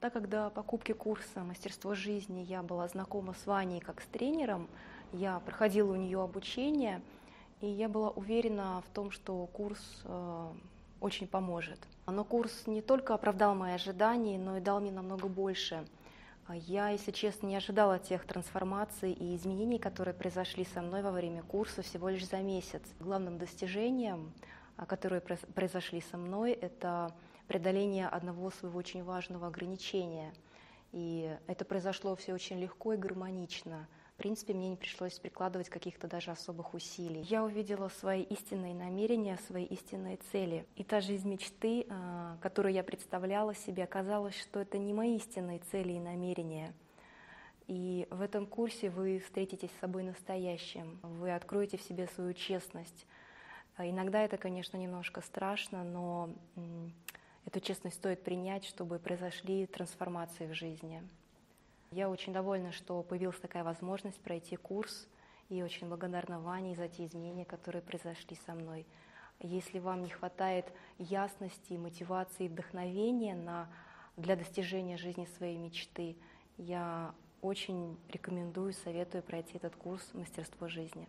Так как до покупки курса «Мастерство жизни» я была знакома с Ваней как с тренером, я проходила у нее обучение, и я была уверена в том, что курс э, очень поможет. Но курс не только оправдал мои ожидания, но и дал мне намного больше. Я, если честно, не ожидала тех трансформаций и изменений, которые произошли со мной во время курса всего лишь за месяц. Главным достижением, которые произошли со мной, это преодоление одного своего очень важного ограничения. И это произошло все очень легко и гармонично – принципе, мне не пришлось прикладывать каких-то даже особых усилий. Я увидела свои истинные намерения, свои истинные цели. И та жизнь мечты, а, которую я представляла себе, оказалось, что это не мои истинные цели и намерения. И в этом курсе вы встретитесь с собой настоящим, вы откроете в себе свою честность. А иногда это, конечно, немножко страшно, но эту честность стоит принять, чтобы произошли трансформации в жизни. Я очень довольна, что появилась такая возможность пройти курс, и очень благодарна Ване за те изменения, которые произошли со мной. Если вам не хватает ясности, мотивации, вдохновения на, для достижения жизни своей мечты, я очень рекомендую, советую пройти этот курс «Мастерство жизни».